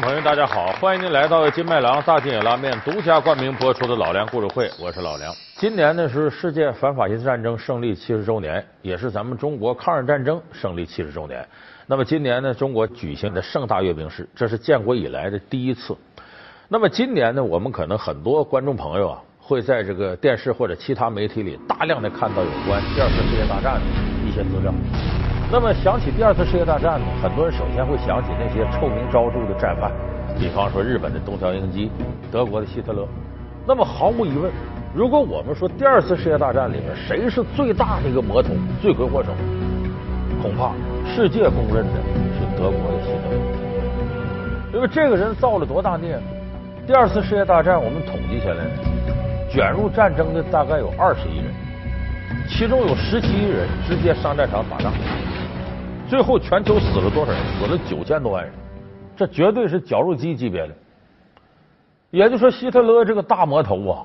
朋友，大家好，欢迎您来到金麦郎大金野拉面独家冠名播出的《老梁故事会》，我是老梁。今年呢是世界反法西斯战争胜利七十周年，也是咱们中国抗日战争胜利七十周年。那么今年呢，中国举行的盛大阅兵式，这是建国以来的第一次。那么今年呢，我们可能很多观众朋友啊，会在这个电视或者其他媒体里大量的看到有关第二次世界大战的一些资料。那么想起第二次世界大战呢，很多人首先会想起那些臭名昭著的战犯，比方说日本的东条英机、德国的希特勒。那么毫无疑问，如果我们说第二次世界大战里面谁是最大的一个魔头、罪魁祸首，恐怕世界公认的是德国的希特勒。因为这个人造了多大孽？第二次世界大战我们统计下来，卷入战争的大概有二十亿人，其中有十七亿人直接上战场打仗。最后，全球死了多少人？死了九千多万人，这绝对是绞肉机级别的。也就是说，希特勒这个大魔头啊，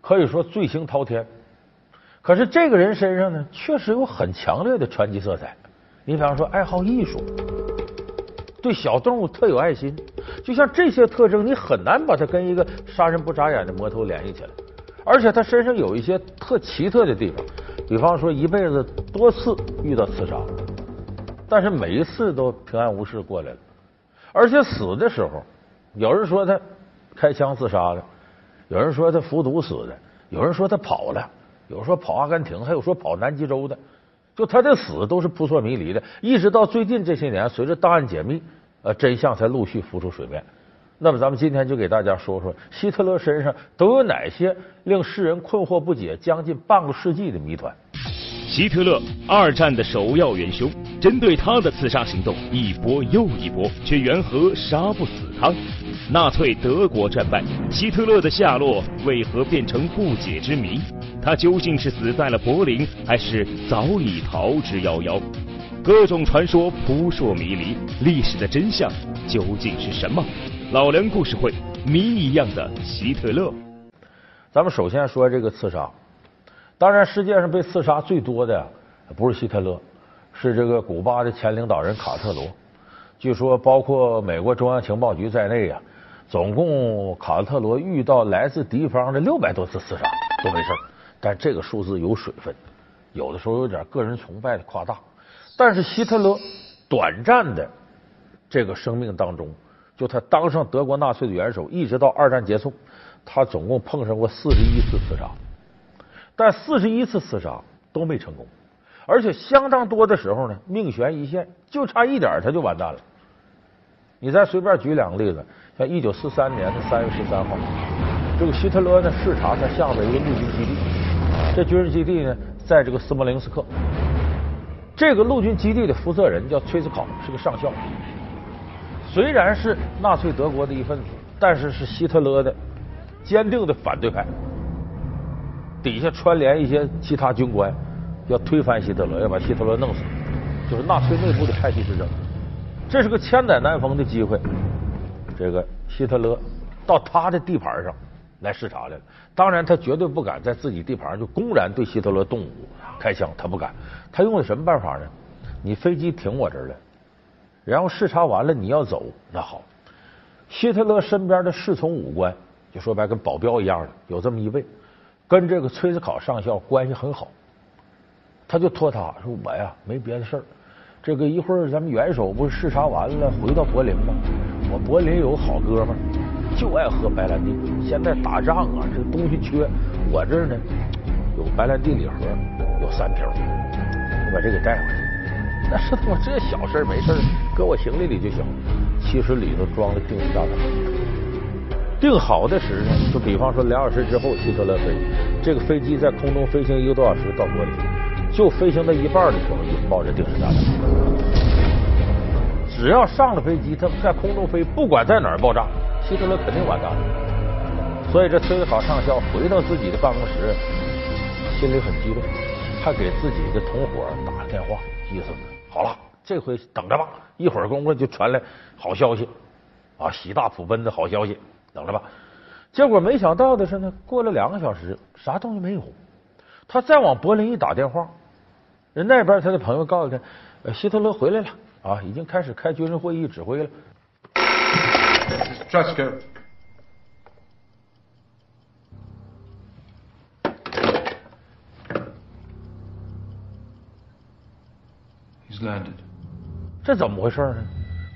可以说罪行滔天。可是这个人身上呢，确实有很强烈的传奇色彩。你比方说，爱好艺术，对小动物特有爱心，就像这些特征，你很难把他跟一个杀人不眨眼的魔头联系起来。而且他身上有一些特奇特的地方，比方说，一辈子多次遇到刺杀。但是每一次都平安无事过来了，而且死的时候，有人说他开枪自杀的，有人说他服毒死的，有人说他跑了，有人说跑阿根廷，还有说跑南极洲的，就他的死都是扑朔迷离的。一直到最近这些年，随着档案解密，呃，真相才陆续浮出水面。那么，咱们今天就给大家说说希特勒身上都有哪些令世人困惑不解、将近半个世纪的谜团。希特勒，二战的首要元凶。针对他的刺杀行动一波又一波，却缘何杀不死他？纳粹德国战败，希特勒的下落为何变成不解之谜？他究竟是死在了柏林，还是早已逃之夭夭？各种传说扑朔迷离，历史的真相究竟是什么？老梁故事会，谜一样的希特勒。咱们首先说这个刺杀。当然，世界上被刺杀最多的不是希特勒，是这个古巴的前领导人卡特罗。据说，包括美国中央情报局在内呀，总共卡特罗遇到来自敌方的六百多次刺杀都没事但这个数字有水分，有的时候有点个人崇拜的夸大。但是希特勒短暂的这个生命当中，就他当上德国纳粹的元首，一直到二战结束，他总共碰上过四十一次刺杀。但四十一次刺杀都没成功，而且相当多的时候呢，命悬一线，就差一点他就完蛋了。你再随便举两个例子，像一九四三年的三月十三号，这个希特勒呢视察他下边一个陆军基地，这军事基地呢在这个斯摩棱斯克，这个陆军基地的负责人叫崔斯考，是个上校，虽然是纳粹德国的一份子，但是是希特勒的坚定的反对派。底下串联一些其他军官，要推翻希特勒，要把希特勒弄死，就是纳粹内部的派系之争。这是个千载难逢的机会，这个希特勒到他的地盘上来视察来了。当然，他绝对不敢在自己地盘上就公然对希特勒动武开枪，他不敢。他用的什么办法呢？你飞机停我这儿了，然后视察完了你要走，那好，希特勒身边的侍从武官，就说白跟保镖一样的，有这么一位。跟这个崔斯考上校关系很好，他就托他说：“我呀，没别的事儿，这个一会儿咱们元首不是视察完了回到柏林吗？我柏林有好哥们儿，就爱喝白兰地。现在打仗啊，这东西缺，我这儿呢有白兰地礼盒，有三瓶，你把这给带回去。那是他妈这小事没事搁我行李里就行。其实里头装了定时炸弹。”定好的时呢，就比方说两小时之后，希特勒飞，这个飞机在空中飞行一个多小时到柏林，就飞行到一半的时候就爆这定时炸弹。只要上了飞机，他在空中飞，不管在哪儿爆炸，希特勒肯定完蛋。所以这崔斯考上校回到自己的办公室，心里很激动，还给自己的同伙打了电话，意思好了，这回等着吧，一会儿功夫就传来好消息啊，喜大普奔的好消息。等着吧，结果没想到的是呢，过了两个小时，啥东西没有。他再往柏林一打电话，人那边他的朋友告诉他，希特勒回来了啊，已经开始开军事会议指挥了。这怎么回事呢？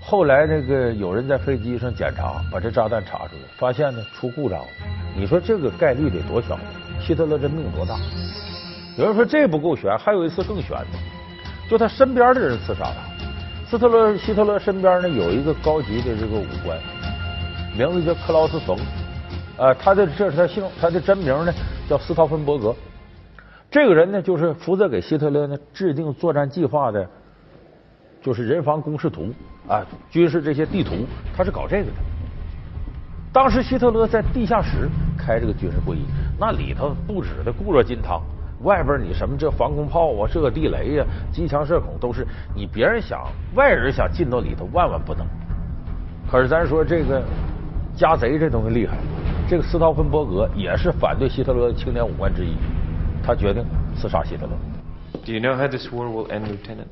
后来那个有人在飞机上检查，把这炸弹查出来，发现呢出故障了。你说这个概率得多小？希特勒这命多大？有人说这不够悬，还有一次更悬的，就他身边的人刺杀他。斯特勒希特勒身边呢有一个高级的这个武官，名字叫克劳斯冯，呃，他的这是他姓，他的真名呢叫斯陶芬伯格。这个人呢就是负责给希特勒呢制定作战计划的。就是人防工事图啊，军事这些地图，他是搞这个的。当时希特勒在地下室开这个军事会议，那里头布置的固若金汤，外边你什么这防空炮啊、射地雷呀、机枪射孔都是你别人想外人想进到里头万万不能。可是咱说这个家贼这东西厉害，这个斯陶芬伯格也是反对希特勒的青年武官之一，他决定刺杀希特勒。Do you know how this war will end, Lieutenant?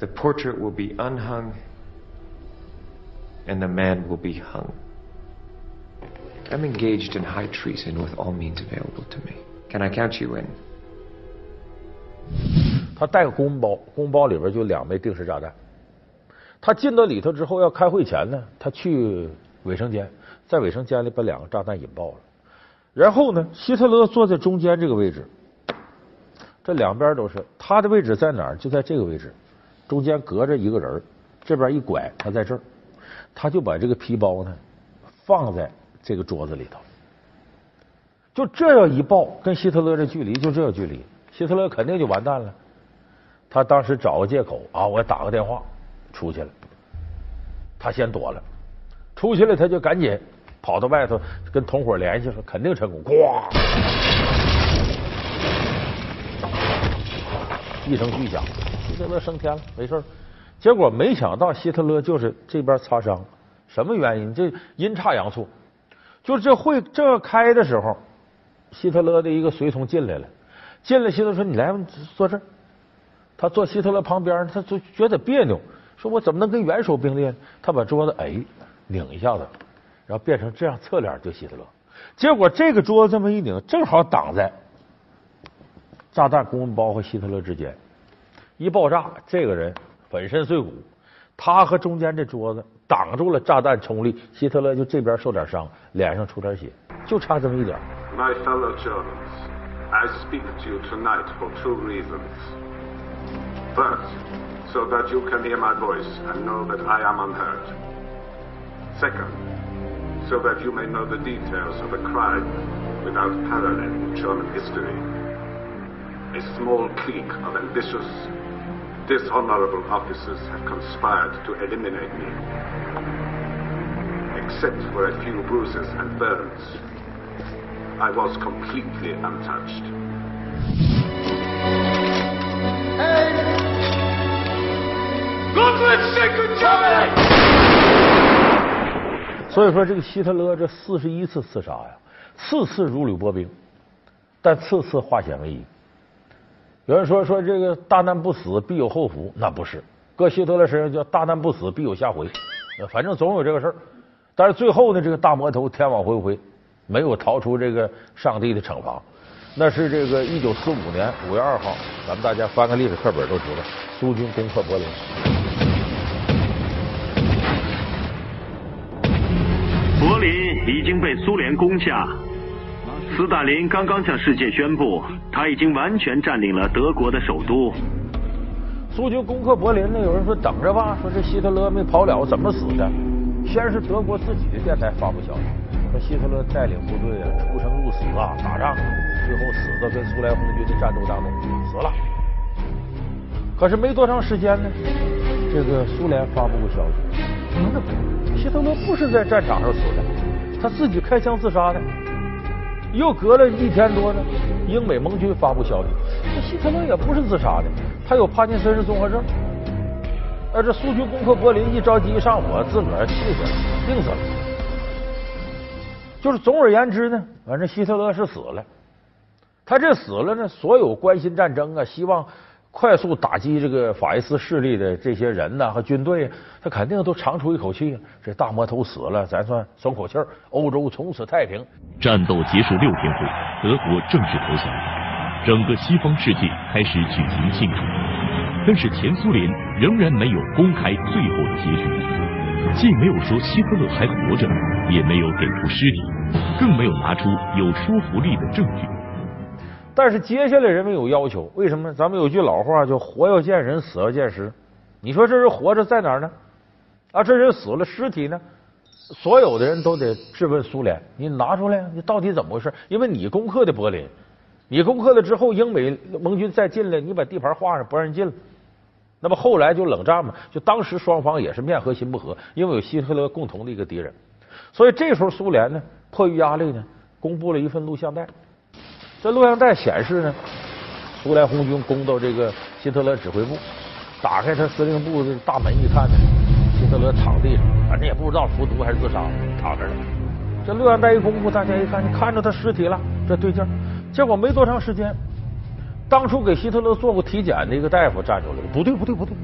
The portrait will be unhung, and the man will be hung. I'm engaged in high treason with all means available to me. Can I count you in? 他带个公包，公包里边就两枚定时炸弹。他进到里头之后，要开会前呢，他去卫生间，在卫生间里把两个炸弹引爆了。然后呢，希特勒坐在中间这个位置，这两边都是他的位置在哪儿？就在这个位置。中间隔着一个人，这边一拐，他在这儿，他就把这个皮包呢放在这个桌子里头，就这样一抱，跟希特勒这距离就这个距离，希特勒肯定就完蛋了。他当时找个借口啊，我打个电话出去了，他先躲了，出去了他就赶紧跑到外头跟同伙联系说肯定成功，咣，一声巨响。希特勒升天了，没事结果没想到希特勒就是这边擦伤，什么原因？这阴差阳错，就这会这开的时候，希特勒的一个随从进来了，进来希特勒说：“你来坐这儿。”他坐希特勒旁边，他就觉得别扭，说我怎么能跟元首并列？他把桌子哎拧一下子，然后变成这样侧脸对希特勒。结果这个桌子这么一拧，正好挡在炸弹公文包和希特勒之间。一爆炸，这个人粉身碎骨，他和中间这桌子挡住了炸弹冲力，希特勒就这边受点伤，脸上出点血，就差这么一点。My fellow Germans, I speak to you tonight for two reasons. First, so that you can hear my voice and know that I am unhurt. Second, so that you may know the details of a crime without parallel in German history. A small clique of ambitious dishonorable officers have conspired to eliminate me. Except for a few bruises and burns, I was completely untouched. Hey! Goodwood, Second Germany! 所以说，这个希特勒这四十一次刺杀呀，次次如履薄冰，但次次化险为夷。 有人说说这个大难不死必有后福，那不是。搁希特勒身上叫大难不死必有下回，反正总有这个事儿。但是最后呢，这个大魔头天网恢恢，没有逃出这个上帝的惩罚。那是这个一九四五年五月二号，咱们大家翻个历史课本都知道，苏军攻克柏林。柏林已经被苏联攻下。斯大林刚刚向世界宣布，他已经完全占领了德国的首都。苏军攻克柏林呢？有人说等着吧，说这希特勒没跑了，怎么死的？先是德国自己的电台发布消息，说希特勒带领部队啊出生入死啊打仗，最后死的跟苏联红军的战斗当中死了。可是没多长时间呢，这个苏联发布个消息，说希特勒不是在战场上死的，他自己开枪自杀的。又隔了一天多呢，英美盟军发布消息，这希特勒也不是自杀的，他有帕金森氏综合症。而，这苏军攻克柏林，一着急一上火，自个儿气死了，病死了。就是总而言之呢，反正希特勒是死了。他这死了呢，所有关心战争啊，希望快速打击这个法西斯势力的这些人呐和军队，他肯定都长出一口气。这大魔头死了，咱算松口气儿，欧洲从此太平。战斗结束六天后，德国正式投降，整个西方世界开始举行庆祝。但是前苏联仍然没有公开最后的结局，既没有说希特勒还活着，也没有给出尸体，更没有拿出有说服力的证据。但是接下来人们有要求，为什么？咱们有句老话叫“活要见人，死要见尸”。你说这人活着在哪儿呢？啊，这人死了，尸体呢？所有的人都得质问苏联：你拿出来，你到底怎么回事？因为你攻克的柏林，你攻克了之后，英美盟军再进来，你把地盘画上，不让人进了。那么后来就冷战嘛，就当时双方也是面和心不和，因为有希特勒共同的一个敌人，所以这时候苏联呢，迫于压力呢，公布了一份录像带。这录像带显示呢，苏联红军攻到这个希特勒指挥部，打开他司令部的大门一看呢，希特勒躺地上，反正也不知道服毒还是自杀，躺着呢。这录像带一公布，大家一看，看着他尸体了，这对劲。结果没多长时间，当初给希特勒做过体检的一个大夫站出来了，不对，不对，不对，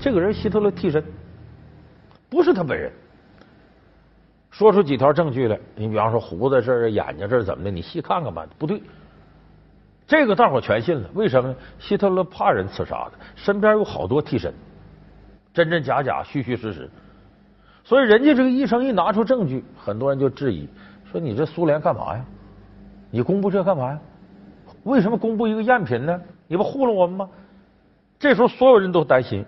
这个人希特勒替身，不是他本人。说出几条证据来，你比方说胡子这儿、眼睛这儿怎么的，你细看看吧，不对。这个大伙全信了，为什么呢？希特勒怕人刺杀的，身边有好多替身，真真假假，虚虚实实。所以人家这个医生一拿出证据，很多人就质疑说：“你这苏联干嘛呀？你公布这干嘛呀？为什么公布一个赝品呢？你不糊弄我们吗？”这时候所有人都担心，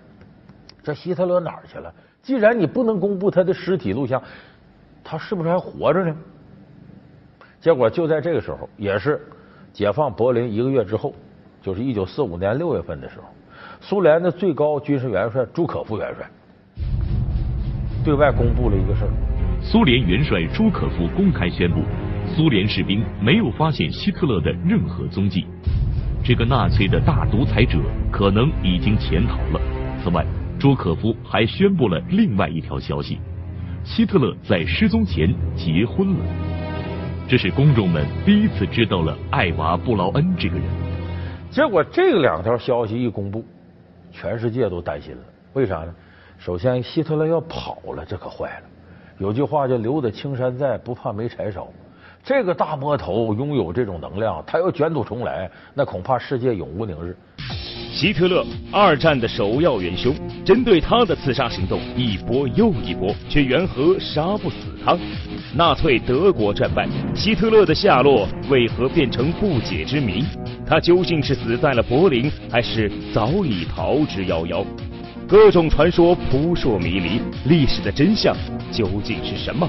这希特勒哪儿去了？既然你不能公布他的尸体录像，他是不是还活着呢？结果就在这个时候，也是。解放柏林一个月之后，就是一九四五年六月份的时候，苏联的最高军事元帅朱可夫元帅对外公布了一个事儿：苏联元帅朱可夫公开宣布，苏联士兵没有发现希特勒的任何踪迹，这个纳粹的大独裁者可能已经潜逃了。此外，朱可夫还宣布了另外一条消息：希特勒在失踪前结婚了。这是公众们第一次知道了艾娃·布劳恩这个人。结果这两条消息一公布，全世界都担心了。为啥呢？首先，希特勒要跑了，这可坏了。有句话叫“留得青山在，不怕没柴烧”。这个大魔头拥有这种能量，他要卷土重来，那恐怕世界永无宁日。希特勒，二战的首要元凶，针对他的刺杀行动一波又一波，却缘何杀不死他？纳粹德国战败，希特勒的下落为何变成不解之谜？他究竟是死在了柏林，还是早已逃之夭夭？各种传说扑朔迷离，历史的真相究竟是什么？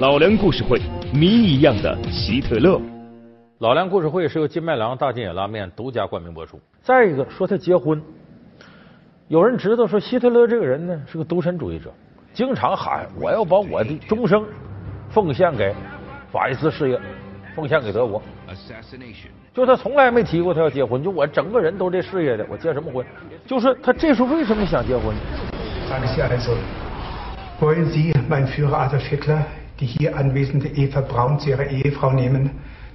老梁故事会，谜一样的希特勒。老梁故事会是由金麦郎大金野拉面独家冠名播出。再一个，说他结婚，有人知道说希特勒这个人呢是个独身主义者，经常喊我要把我的终生奉献给法西斯事业，奉献给德国。就他从来没提过他要结婚，就我整个人都这事业的，我结什么婚？就是他这时候为什么想结婚？Sagen Sie also, wollen Sie, mein Führer Adolf Hitler, die hier anwesende Eva Braun zu Ihrer Ehefrau nehmen?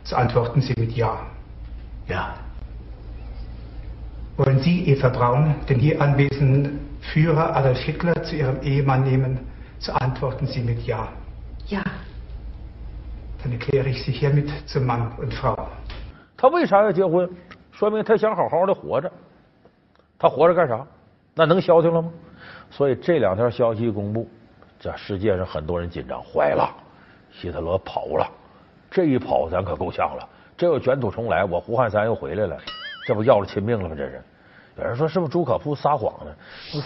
So antworten Sie mit Ja. Ja. Wollen Sie, Eva Braun, den hier anwesenden Führer Adolf Hitler zu Ihrem Ehemann nehmen? So antworten Sie mit Ja. Ja. Dann erkläre ich Sie hiermit zum Mann und Frau. 他为啥要结婚？说明他想好好的活着。他活着干啥？那能消停了吗？所以这两条消息一公布，这世界上很多人紧张，坏了，希特勒跑了。这一跑，咱可够呛了。这要卷土重来，我胡汉三又回来了，这不要了亲命了吗？这是。有人说是不是朱可夫撒谎呢？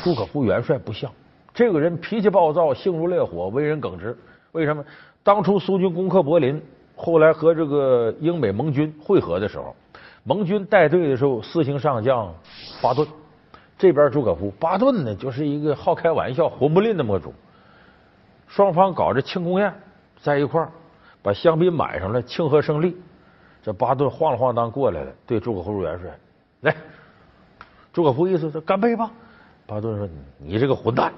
朱可夫元帅不像，这个人脾气暴躁，性如烈火，为人耿直。为什么？当初苏军攻克柏林，后来和这个英美盟军会合的时候，盟军带队的时候，四星上将巴顿，这边朱可夫，巴顿呢就是一个好开玩笑、混不吝的魔主。双方搞着庆功宴，在一块儿。把香槟买上了，庆贺胜利。这巴顿晃了晃荡过来了，对朱可夫元帅来，朱可夫意思说干杯吧。巴顿说：“你这个混蛋！”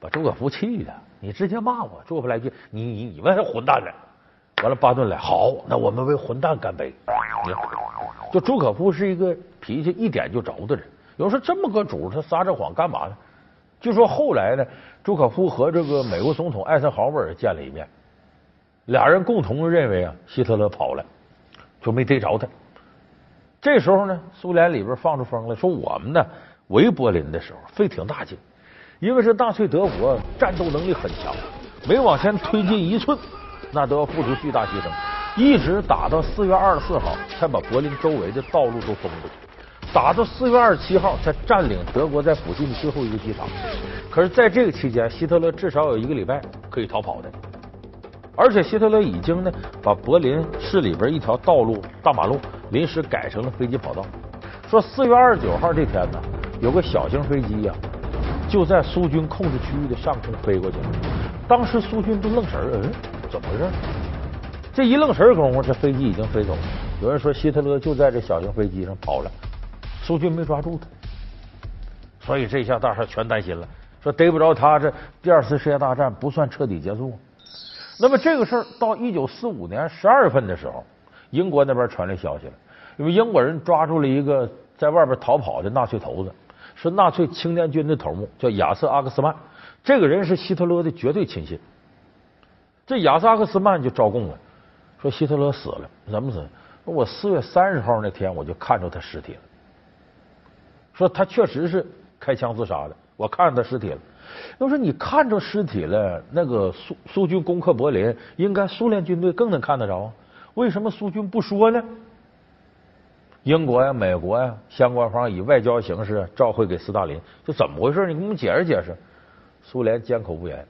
把朱可夫气的，你直接骂我。朱可夫来句：“你你你们是混蛋呢！”完了，巴顿来，好，那我们为混蛋干杯。就朱可夫是一个脾气一点就着的人，有人说这么个主，他撒这谎干嘛呢？据说后来呢，朱可夫和这个美国总统艾森豪威尔见了一面，俩人共同认为啊，希特勒跑了，就没逮着他。这时候呢，苏联里边放出风来说，我们呢围柏林的时候费挺大劲，因为是纳粹德国战斗能力很强，每往前推进一寸，那都要付出巨大牺牲，一直打到四月二十四号，才把柏林周围的道路都封住，打到四月二十七号才占领德国在附近的最后一个机场。可是，在这个期间，希特勒至少有一个礼拜可以逃跑的。而且希特勒已经呢把柏林市里边一条道路大马路临时改成了飞机跑道。说四月二十九号这天呢，有个小型飞机呀，就在苏军控制区域的上空飞过去了。当时苏军都愣神儿，嗯，怎么回事？这一愣神儿功夫，这飞机已经飞走了。有人说希特勒就在这小型飞机上跑了，苏军没抓住他，所以这下大伙全担心了，说逮不着他，这第二次世界大战不算彻底结束。那么这个事儿到一九四五年十二月份的时候，英国那边传来消息了，因为英国人抓住了一个在外边逃跑的纳粹头子，是纳粹青年军的头目，叫亚瑟阿克斯曼。这个人是希特勒的绝对亲信。这亚瑟阿克斯曼就招供了，说希特勒死了，怎么死？我四月三十号那天我就看着他尸体了，说他确实是开枪自杀的，我看着他尸体了。要说你看着尸体了，那个苏苏军攻克柏林，应该苏联军队更能看得着。为什么苏军不说呢？英国呀、美国呀，相关方以外交形式召回给斯大林，就怎么回事？你给我们解释解释。苏联缄口不言。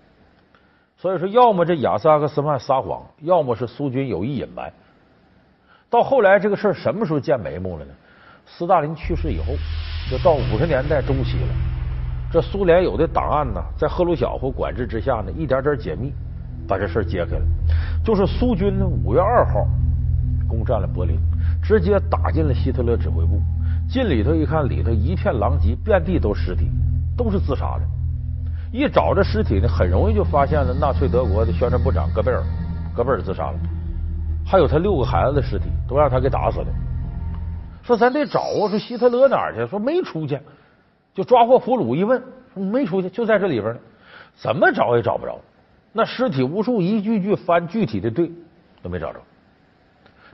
所以说，要么这亚瑟阿克斯曼撒谎，要么是苏军有意隐瞒。到后来，这个事儿什么时候见眉目了呢？斯大林去世以后，就到五十年代中期了。这苏联有的档案呢，在赫鲁晓夫管制之下呢，一点点解密，把这事揭开了。就是苏军呢，五月二号攻占了柏林，直接打进了希特勒指挥部。进里头一看，里头一片狼藉，遍地都是尸体，都是自杀的。一找这尸体呢，很容易就发现了纳粹德国的宣传部长戈贝尔，戈贝尔自杀了，还有他六个孩子的尸体，都让他给打死了。说咱得找啊，说希特勒哪儿去？说没出去。就抓获俘虏一问，没出去，就在这里边呢。怎么找也找不着，那尸体无数，一句句翻具体的队都没找着。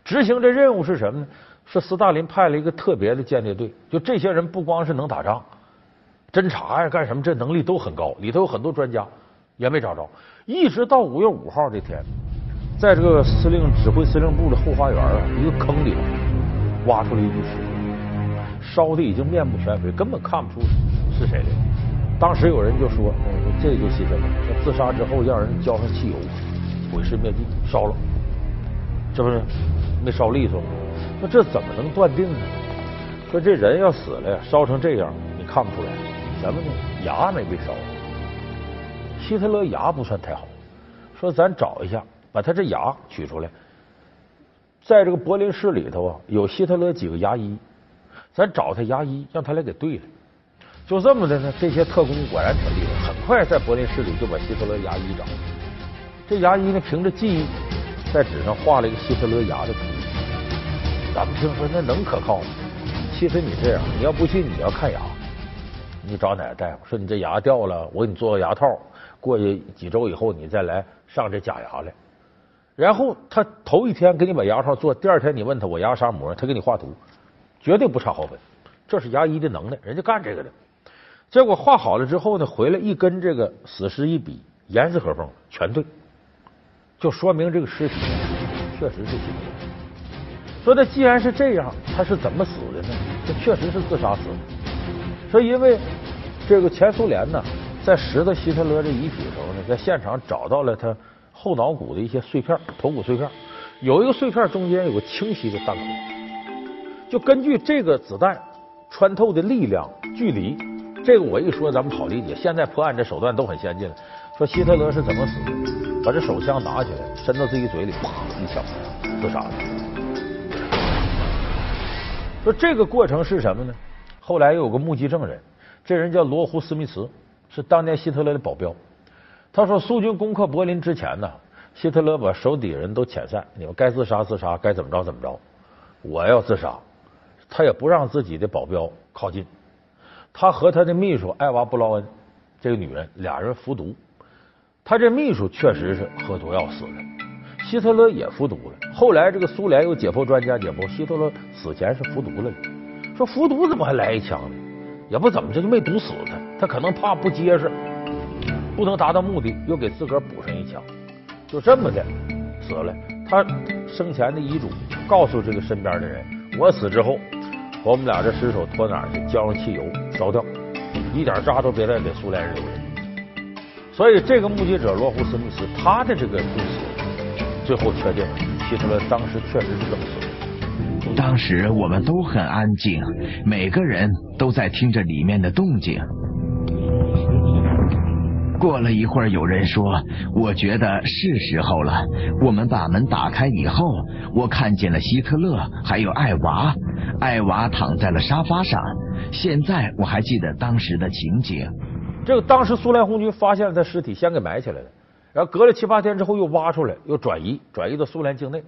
执行这任务是什么呢？是斯大林派了一个特别的间谍队，就这些人不光是能打仗，侦查呀干什么这能力都很高，里头有很多专家，也没找着。一直到五月五号这天，在这个司令指挥司令部的后花园啊，一个坑里挖出了一具尸体。烧的已经面目全非，根本看不出是谁的。当时有人就说：“这就希特勒，说自杀之后让人浇上汽油，毁尸灭迹，烧了，这不是没烧利索？那这怎么能断定呢？说这人要死了，烧成这样，你看不出来什么呢？牙没被烧。希特勒牙不算太好，说咱找一下，把他这牙取出来。在这个柏林市里头啊，有希特勒几个牙医。”咱找他牙医，让他来给对了。就这么的呢，这些特工果然挺厉害，很快在柏林市里就把希特勒牙医找。这牙医呢，凭着记忆，在纸上画了一个希特勒牙的图。咱们听说那能可靠吗？其实你这样，你要不信，你要看牙，你找哪个大夫说你这牙掉了，我给你做个牙套，过去几周以后你再来上这假牙来。然后他头一天给你把牙套做，第二天你问他我牙啥模，他给你画图。绝对不差好分，这是牙医的能耐，人家干这个的。结果画好了之后呢，回来一跟这个死尸一比，严丝合缝，全对，就说明这个尸体确实是希特勒。说他既然是这样，他是怎么死的呢？这确实是自杀死的。说因为这个前苏联呢，在拾到希特勒这遗体的时候呢，在现场找到了他后脑骨的一些碎片，头骨碎片，有一个碎片中间有个清晰的弹孔。就根据这个子弹穿透的力量、距离，这个我一说咱们好理解。现在破案这手段都很先进了。说希特勒是怎么死的？把这手枪拿起来，伸到自己嘴里，啪一枪自杀了。说这个过程是什么呢？后来又有个目击证人，这人叫罗胡斯密茨，是当年希特勒的保镖。他说，苏军攻克柏林之前呢，希特勒把手底人都遣散，你们该自杀自杀，该怎么着怎么着。我要自杀。他也不让自己的保镖靠近，他和他的秘书艾娃·布劳恩这个女人俩人服毒，他这秘书确实是喝毒药死的，希特勒也服毒了。后来这个苏联有解剖专家解剖，希特勒死前是服毒了的。说服毒怎么还来一枪呢？也不怎么着就没毒死他，他可能怕不结实，不能达到目的，又给自个儿补上一枪，就这么的死了。他生前的遗嘱告诉这个身边的人：我死之后，我们俩这尸首拖哪儿去？浇上汽油烧掉，一点渣都别再给苏联人留着。所以这个目击者罗胡斯密斯他的这个故事，最后确定希特勒当时确实是这么说的。当时我们都很安静，每个人都在听着里面的动静。过了一会儿，有人说：“我觉得是时候了。”我们把门打开以后，我看见了希特勒，还有艾娃。艾娃躺在了沙发上。现在我还记得当时的情景。这个当时苏联红军发现了他尸体，先给埋起来了，然后隔了七八天之后又挖出来，又转移，转移到苏联境内。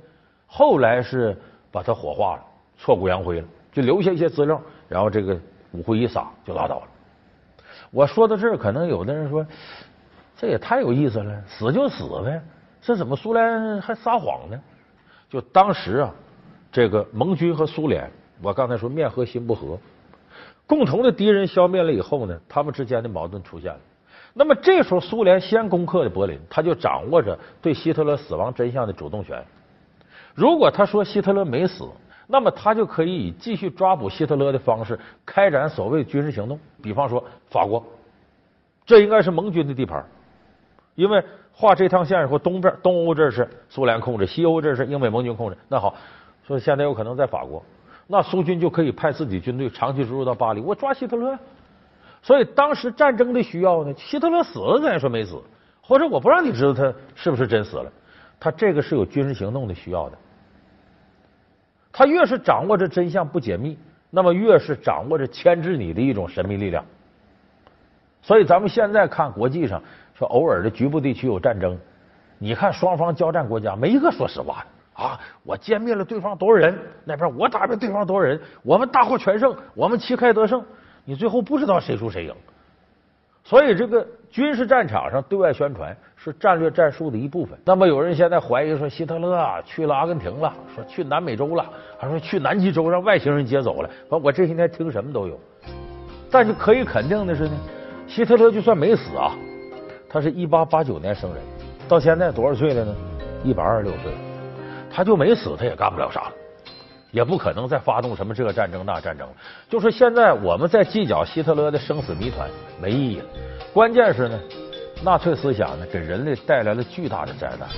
后来是。把它火化了，挫骨扬灰了，就留下一些资料，然后这个骨灰一撒就拉倒了。我说到这儿，可能有的人说，这也太有意思了，死就死呗，这怎么苏联还撒谎呢？就当时啊，这个盟军和苏联，我刚才说面和心不和，共同的敌人消灭了以后呢，他们之间的矛盾出现了。那么这时候，苏联先攻克的柏林，他就掌握着对希特勒死亡真相的主动权。如果他说希特勒没死，那么他就可以以继续抓捕希特勒的方式开展所谓军事行动。比方说法国，这应该是盟军的地盘，因为画这趟线以后，东边东欧这是苏联控制，西欧这是英美盟军控制。那好，说现在有可能在法国，那苏军就可以派自己军队长期驻入到巴黎，我抓希特勒。所以当时战争的需要呢，希特勒死了咱也说没死，或者我不让你知道他是不是真死了。他这个是有军事行动的需要的，他越是掌握着真相不解密，那么越是掌握着牵制你的一种神秘力量。所以咱们现在看国际上说偶尔的局部地区有战争，你看双方交战国家没一个说实话的啊！我歼灭了对方多少人，那边我打败对方多少人，我们大获全胜，我们旗开得胜，你最后不知道谁输谁赢。所以，这个军事战场上对外宣传是战略战术的一部分。那么，有人现在怀疑说，希特勒啊去了阿根廷了，说去南美洲了，还说去南极洲让外星人接走了。我这些天听什么都有。但是可以肯定的是呢，希特勒就算没死啊，他是一八八九年生人，到现在多少岁了呢？一百二十六岁，他就没死，他也干不了啥。也不可能再发动什么这个战争那战争了。就是现在我们在计较希特勒的生死谜团没意义了。关键是呢，纳粹思想呢给人类带来了巨大的灾难，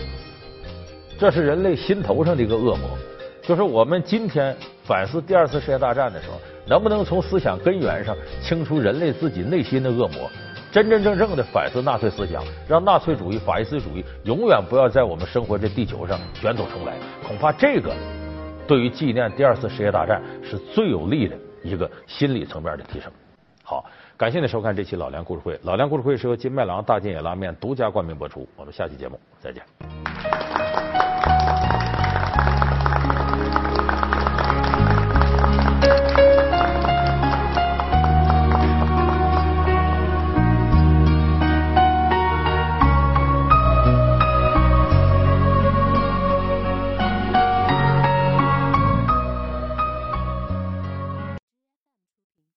这是人类心头上的一个恶魔。就是我们今天反思第二次世界大战的时候，能不能从思想根源上清除人类自己内心的恶魔，真真正正的反思纳粹思想，让纳粹主义、法西斯主义永远不要在我们生活这地球上卷土重来。恐怕这个。对于纪念第二次世界大战是最有利的一个心理层面的提升。好，感谢您收看这期老梁故事会。老梁故事会是由金麦郎大金野拉面独家冠名播出。我们下期节目再见。